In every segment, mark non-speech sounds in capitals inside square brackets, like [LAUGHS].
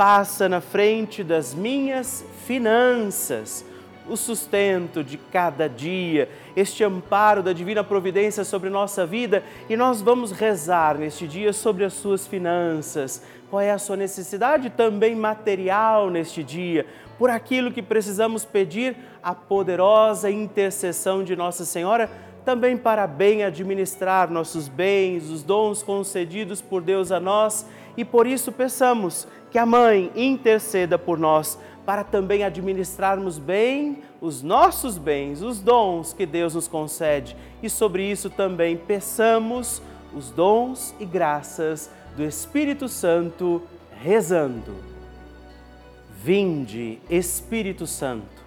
passa na frente das minhas finanças, o sustento de cada dia, este amparo da divina providência sobre nossa vida e nós vamos rezar neste dia sobre as suas finanças. Qual é a sua necessidade também material neste dia? Por aquilo que precisamos pedir a poderosa intercessão de Nossa Senhora também para bem administrar nossos bens, os dons concedidos por Deus a nós e por isso peçamos que a Mãe interceda por nós para também administrarmos bem os nossos bens, os dons que Deus nos concede. E sobre isso também peçamos os dons e graças do Espírito Santo, rezando. Vinde, Espírito Santo,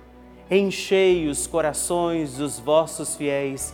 enchei os corações dos vossos fiéis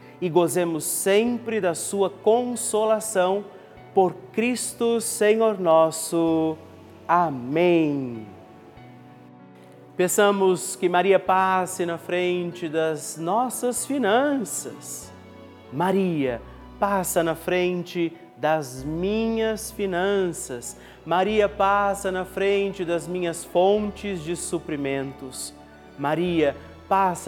e gozemos sempre da sua consolação por Cristo Senhor nosso. Amém. Peçamos que Maria passe na frente das nossas finanças. Maria, passa na frente das minhas finanças. Maria, passa na frente das minhas fontes de suprimentos. Maria, passa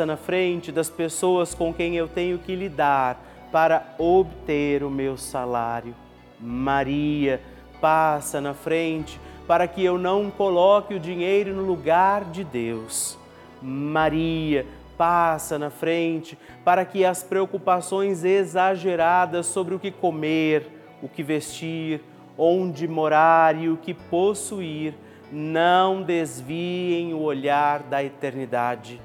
na frente das pessoas com quem eu tenho que lidar para obter o meu salário. Maria, passa na frente para que eu não coloque o dinheiro no lugar de Deus. Maria, passa na frente para que as preocupações exageradas sobre o que comer, o que vestir, onde morar e o que possuir não desviem o olhar da eternidade.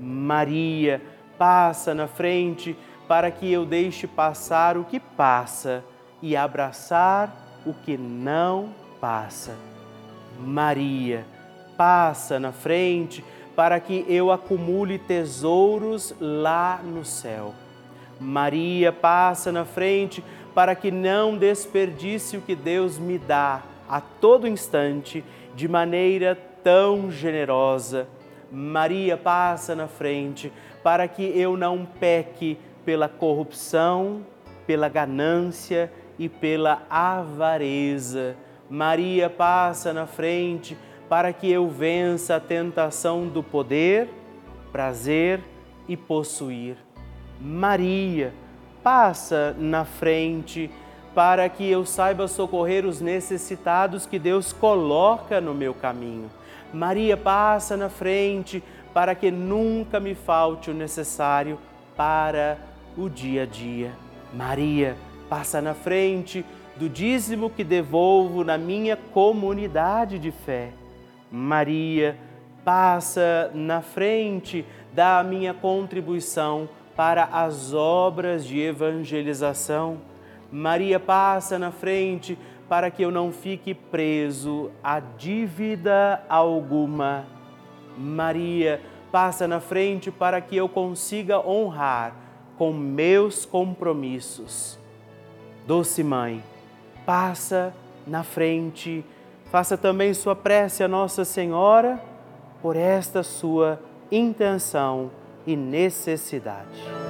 Maria, passa na frente para que eu deixe passar o que passa e abraçar o que não passa. Maria, passa na frente para que eu acumule tesouros lá no céu. Maria, passa na frente para que não desperdice o que Deus me dá a todo instante de maneira tão generosa. Maria, passa na frente para que eu não peque pela corrupção, pela ganância e pela avareza. Maria passa na frente para que eu vença a tentação do poder, prazer e possuir. Maria passa na frente para que eu saiba socorrer os necessitados que Deus coloca no meu caminho. Maria passa na frente para que nunca me falte o necessário para o dia a dia. Maria passa na frente do dízimo que devolvo na minha comunidade de fé. Maria passa na frente da minha contribuição para as obras de evangelização. Maria passa na frente para que eu não fique preso a dívida alguma. Maria passa na frente para que eu consiga honrar com meus compromissos. Doce Mãe, passa na frente, faça também sua prece a Nossa Senhora por esta sua intenção e necessidade.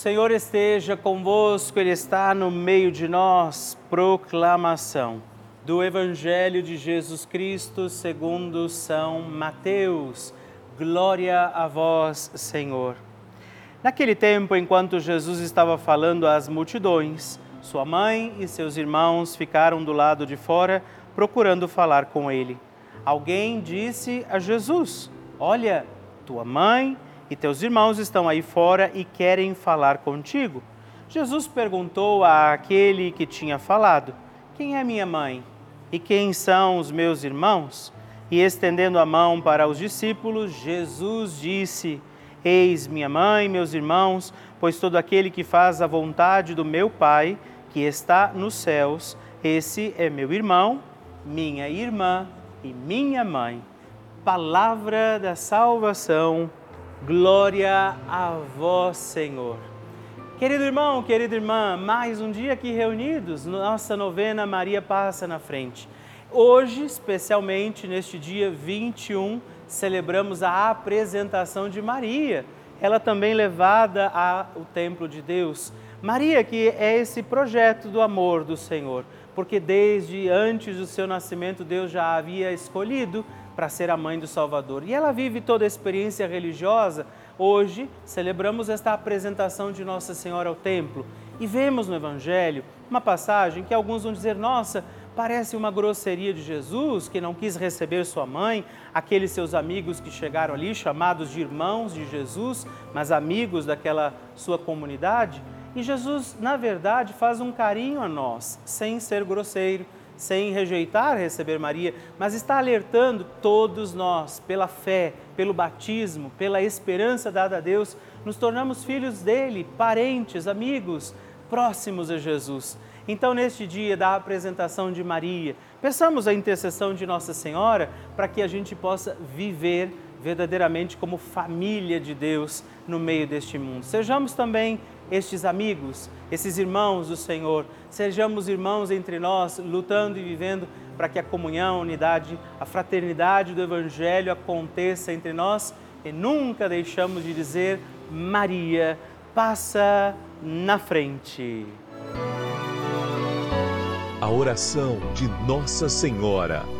Senhor esteja convosco, Ele está no meio de nós. Proclamação do Evangelho de Jesus Cristo segundo São Mateus. Glória a vós, Senhor. Naquele tempo, enquanto Jesus estava falando às multidões, sua mãe e seus irmãos ficaram do lado de fora procurando falar com ele. Alguém disse a Jesus: Olha, tua mãe e teus irmãos estão aí fora e querem falar contigo. Jesus perguntou àquele que tinha falado: Quem é minha mãe? E quem são os meus irmãos? E estendendo a mão para os discípulos, Jesus disse: Eis minha mãe, meus irmãos, pois todo aquele que faz a vontade do meu Pai, que está nos céus, esse é meu irmão, minha irmã e minha mãe. Palavra da salvação Glória a vós, Senhor. Querido irmão, querida irmã, mais um dia aqui reunidos, nossa novena Maria passa na frente. Hoje, especialmente neste dia 21, celebramos a apresentação de Maria, ela também levada ao templo de Deus. Maria, que é esse projeto do amor do Senhor, porque desde antes do seu nascimento Deus já havia escolhido para ser a mãe do Salvador. E ela vive toda a experiência religiosa. Hoje celebramos esta apresentação de Nossa Senhora ao templo e vemos no Evangelho uma passagem que alguns vão dizer: nossa, Parece uma grosseria de Jesus que não quis receber sua mãe, aqueles seus amigos que chegaram ali, chamados de irmãos de Jesus, mas amigos daquela sua comunidade. E Jesus, na verdade, faz um carinho a nós, sem ser grosseiro, sem rejeitar receber Maria, mas está alertando todos nós, pela fé, pelo batismo, pela esperança dada a Deus, nos tornamos filhos dele, parentes, amigos, próximos a Jesus. Então, neste dia da apresentação de Maria, peçamos a intercessão de Nossa Senhora para que a gente possa viver verdadeiramente como família de Deus no meio deste mundo. Sejamos também estes amigos, esses irmãos do Senhor. Sejamos irmãos entre nós, lutando e vivendo para que a comunhão, a unidade, a fraternidade do Evangelho aconteça entre nós e nunca deixamos de dizer: Maria, passa na frente. A oração de Nossa Senhora.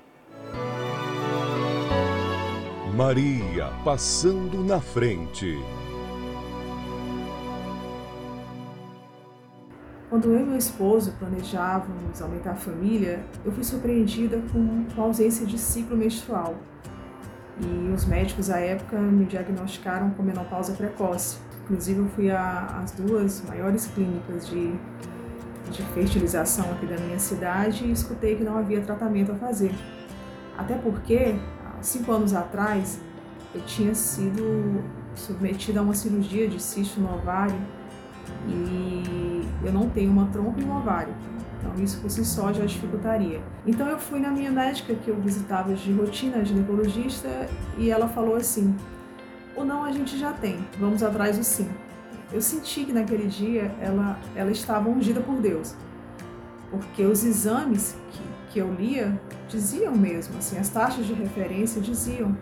Maria passando na frente. Quando eu e meu esposo planejávamos aumentar a família, eu fui surpreendida com, a ausência de ciclo menstrual. E os médicos à época me diagnosticaram com menopausa precoce. Inclusive, eu fui às duas maiores clínicas de, de fertilização aqui da minha cidade e escutei que não havia tratamento a fazer. Até porque cinco anos atrás, eu tinha sido submetida a uma cirurgia de cisto no ovário e eu não tenho uma trompa e um ovário. Então isso por si só já dificultaria. Então eu fui na minha médica que eu visitava de rotina, ginecologista, e ela falou assim: "O não a gente já tem, vamos atrás do sim". Eu senti que naquele dia ela ela estava ungida por Deus. Porque os exames que que eu lia diziam mesmo, assim, as taxas de referência diziam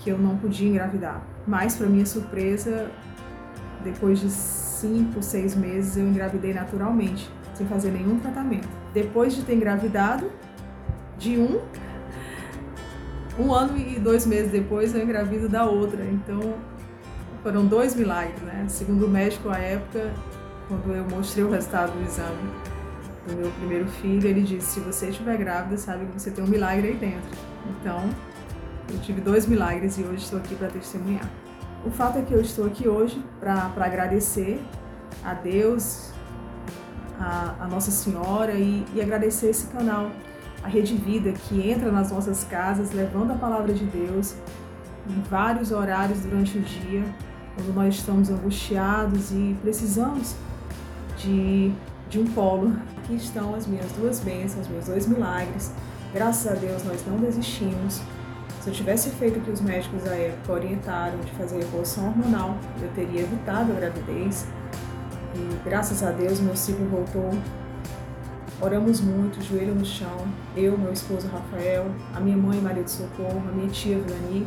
que eu não podia engravidar. Mas, para minha surpresa, depois de cinco, seis meses, eu engravidei naturalmente, sem fazer nenhum tratamento. Depois de ter engravidado, de um, [LAUGHS] um ano e dois meses depois, eu engravido da outra. Então, foram dois milagres, né? Segundo o médico à época, quando eu mostrei o resultado do exame do meu primeiro filho, ele disse: se você estiver grávida, sabe que você tem um milagre aí dentro. Então, eu tive dois milagres e hoje estou aqui para testemunhar. O fato é que eu estou aqui hoje para agradecer a Deus, a, a Nossa Senhora e, e agradecer esse canal, a Rede Vida, que entra nas nossas casas levando a palavra de Deus em vários horários durante o dia quando nós estamos angustiados e precisamos de, de um polo. Aqui estão as minhas duas bênçãos, meus dois milagres. Graças a Deus nós não desistimos. Se eu tivesse feito o que os médicos da época orientaram de fazer reposição hormonal, eu teria evitado a gravidez. E graças a Deus meu ciclo voltou. Oramos muito, joelho no chão. Eu, meu esposo Rafael, a minha mãe Maria de Socorro, a minha tia Vilani.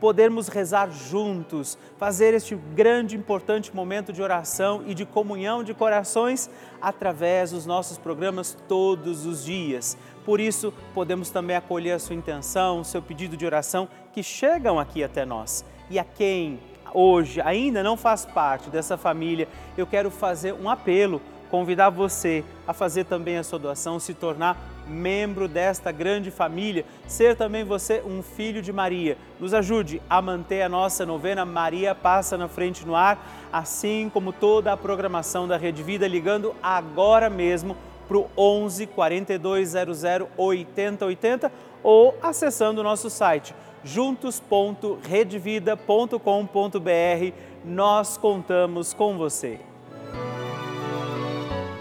podermos rezar juntos, fazer este grande, importante momento de oração e de comunhão de corações através dos nossos programas todos os dias. Por isso, podemos também acolher a sua intenção, o seu pedido de oração que chegam aqui até nós. E a quem hoje ainda não faz parte dessa família, eu quero fazer um apelo convidar você a fazer também a sua doação, se tornar membro desta grande família, ser também você um filho de Maria. Nos ajude a manter a nossa novena Maria Passa na Frente no Ar, assim como toda a programação da Rede Vida, ligando agora mesmo para o 11 4200 8080 ou acessando o nosso site juntos.redvida.com.br. Nós contamos com você.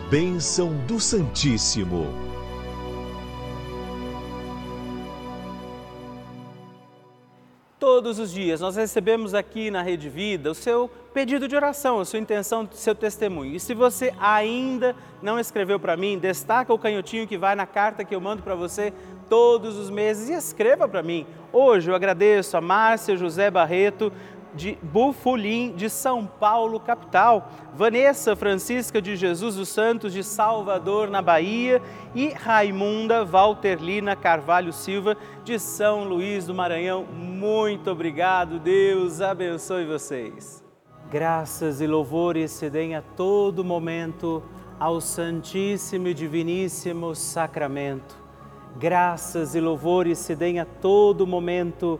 Bênção do Santíssimo. Todos os dias nós recebemos aqui na Rede Vida o seu pedido de oração, a sua intenção, o seu testemunho. E se você ainda não escreveu para mim, destaca o canhotinho que vai na carta que eu mando para você todos os meses e escreva para mim. Hoje eu agradeço a Márcia José Barreto, de Bufulim, de São Paulo, capital, Vanessa Francisca de Jesus dos Santos, de Salvador, na Bahia, e Raimunda Valterlina Carvalho Silva, de São Luís do Maranhão. Muito obrigado, Deus abençoe vocês. Graças e louvores se deem a todo momento ao Santíssimo e Diviníssimo Sacramento. Graças e louvores se deem a todo momento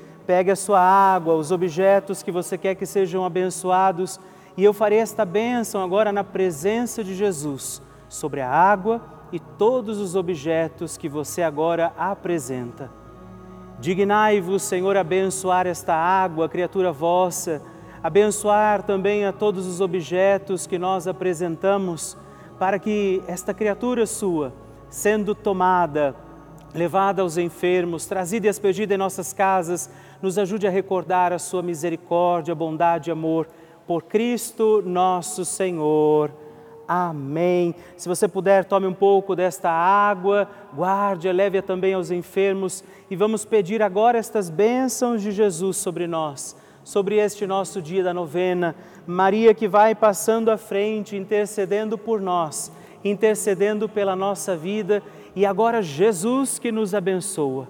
pegue a sua água, os objetos que você quer que sejam abençoados, e eu farei esta bênção agora na presença de Jesus sobre a água e todos os objetos que você agora apresenta. Dignai-vos, Senhor, abençoar esta água, criatura vossa, abençoar também a todos os objetos que nós apresentamos, para que esta criatura sua, sendo tomada, levada aos enfermos, trazida e expedida em nossas casas, nos ajude a recordar a sua misericórdia, bondade e amor por Cristo nosso Senhor. Amém. Se você puder, tome um pouco desta água, guarde-a, leve-a também aos enfermos e vamos pedir agora estas bênçãos de Jesus sobre nós, sobre este nosso dia da novena. Maria que vai passando à frente, intercedendo por nós, intercedendo pela nossa vida e agora Jesus que nos abençoa,